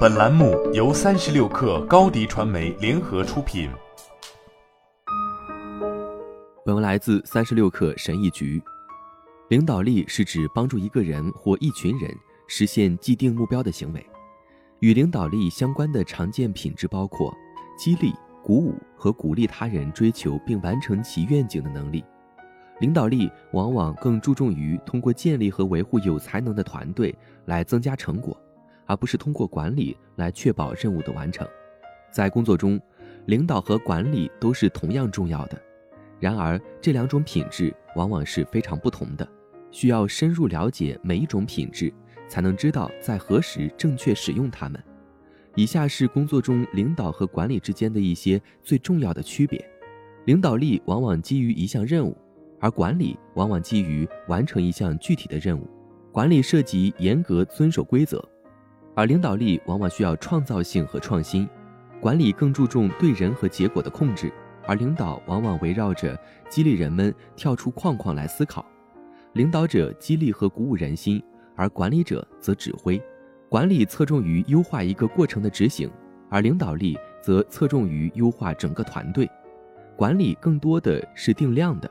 本栏目由三十六氪高低传媒联合出品。本文来自三十六氪神译局。领导力是指帮助一个人或一群人实现既定目标的行为。与领导力相关的常见品质包括激励、鼓舞和鼓励他人追求并完成其愿景的能力。领导力往往更注重于通过建立和维护有才能的团队来增加成果，而不是通过管理来确保任务的完成。在工作中，领导和管理都是同样重要的，然而这两种品质往往是非常不同的，需要深入了解每一种品质，才能知道在何时正确使用它们。以下是工作中领导和管理之间的一些最重要的区别：领导力往往基于一项任务。而管理往往基于完成一项具体的任务，管理涉及严格遵守规则，而领导力往往需要创造性和创新，管理更注重对人和结果的控制，而领导往往围绕着激励人们跳出框框来思考。领导者激励和鼓舞人心，而管理者则指挥。管理侧重于优化一个过程的执行，而领导力则侧重于优化整个团队。管理更多的是定量的。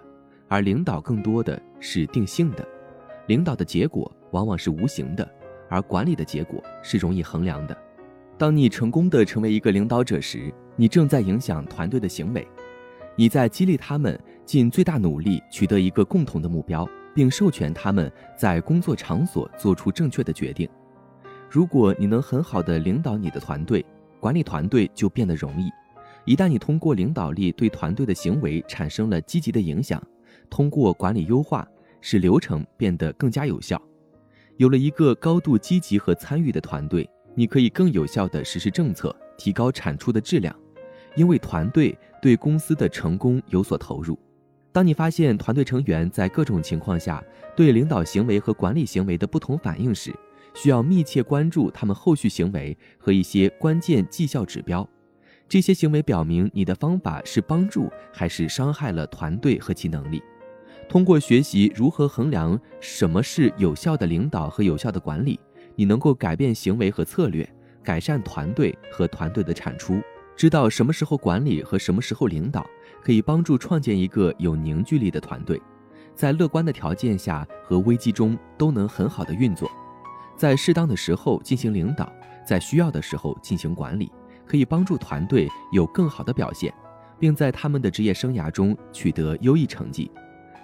而领导更多的是定性的，领导的结果往往是无形的，而管理的结果是容易衡量的。当你成功的成为一个领导者时，你正在影响团队的行为，你在激励他们尽最大努力取得一个共同的目标，并授权他们在工作场所做出正确的决定。如果你能很好的领导你的团队，管理团队就变得容易。一旦你通过领导力对团队的行为产生了积极的影响，通过管理优化，使流程变得更加有效。有了一个高度积极和参与的团队，你可以更有效地实施政策，提高产出的质量，因为团队对公司的成功有所投入。当你发现团队成员在各种情况下对领导行为和管理行为的不同反应时，需要密切关注他们后续行为和一些关键绩效指标。这些行为表明你的方法是帮助还是伤害了团队和其能力。通过学习如何衡量什么是有效的领导和有效的管理，你能够改变行为和策略，改善团队和团队的产出。知道什么时候管理和什么时候领导，可以帮助创建一个有凝聚力的团队，在乐观的条件下和危机中都能很好的运作。在适当的时候进行领导，在需要的时候进行管理，可以帮助团队有更好的表现，并在他们的职业生涯中取得优异成绩。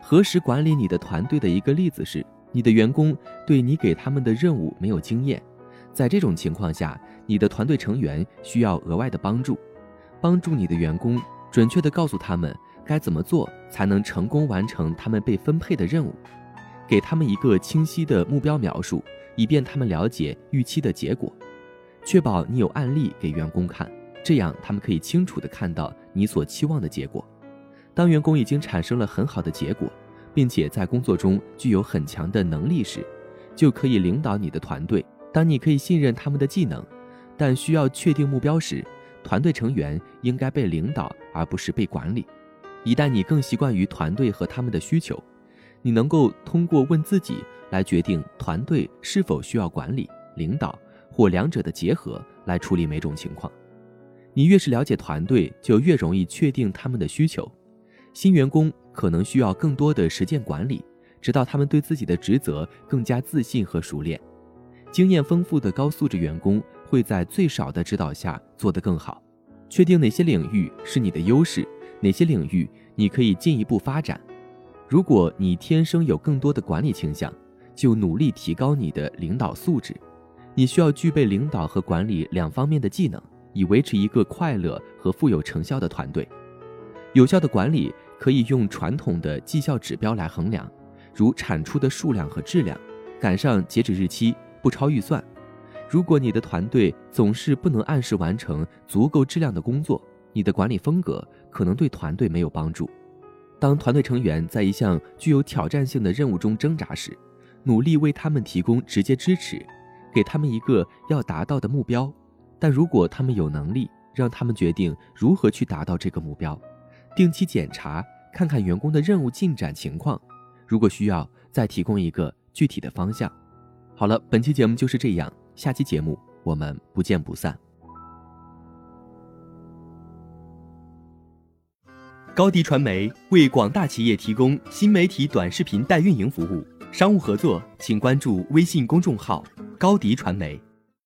何时管理你的团队的一个例子是，你的员工对你给他们的任务没有经验，在这种情况下，你的团队成员需要额外的帮助，帮助你的员工准确地告诉他们该怎么做才能成功完成他们被分配的任务，给他们一个清晰的目标描述，以便他们了解预期的结果，确保你有案例给员工看，这样他们可以清楚地看到你所期望的结果。当员工已经产生了很好的结果，并且在工作中具有很强的能力时，就可以领导你的团队。当你可以信任他们的技能，但需要确定目标时，团队成员应该被领导而不是被管理。一旦你更习惯于团队和他们的需求，你能够通过问自己来决定团队是否需要管理、领导或两者的结合来处理每种情况。你越是了解团队，就越容易确定他们的需求。新员工可能需要更多的实践管理，直到他们对自己的职责更加自信和熟练。经验丰富的高素质员工会在最少的指导下做得更好。确定哪些领域是你的优势，哪些领域你可以进一步发展。如果你天生有更多的管理倾向，就努力提高你的领导素质。你需要具备领导和管理两方面的技能，以维持一个快乐和富有成效的团队。有效的管理。可以用传统的绩效指标来衡量，如产出的数量和质量，赶上截止日期，不超预算。如果你的团队总是不能按时完成足够质量的工作，你的管理风格可能对团队没有帮助。当团队成员在一项具有挑战性的任务中挣扎时，努力为他们提供直接支持，给他们一个要达到的目标。但如果他们有能力，让他们决定如何去达到这个目标。定期检查，看看员工的任务进展情况，如果需要，再提供一个具体的方向。好了，本期节目就是这样，下期节目我们不见不散。高迪传媒为广大企业提供新媒体短视频代运营服务，商务合作请关注微信公众号“高迪传媒”。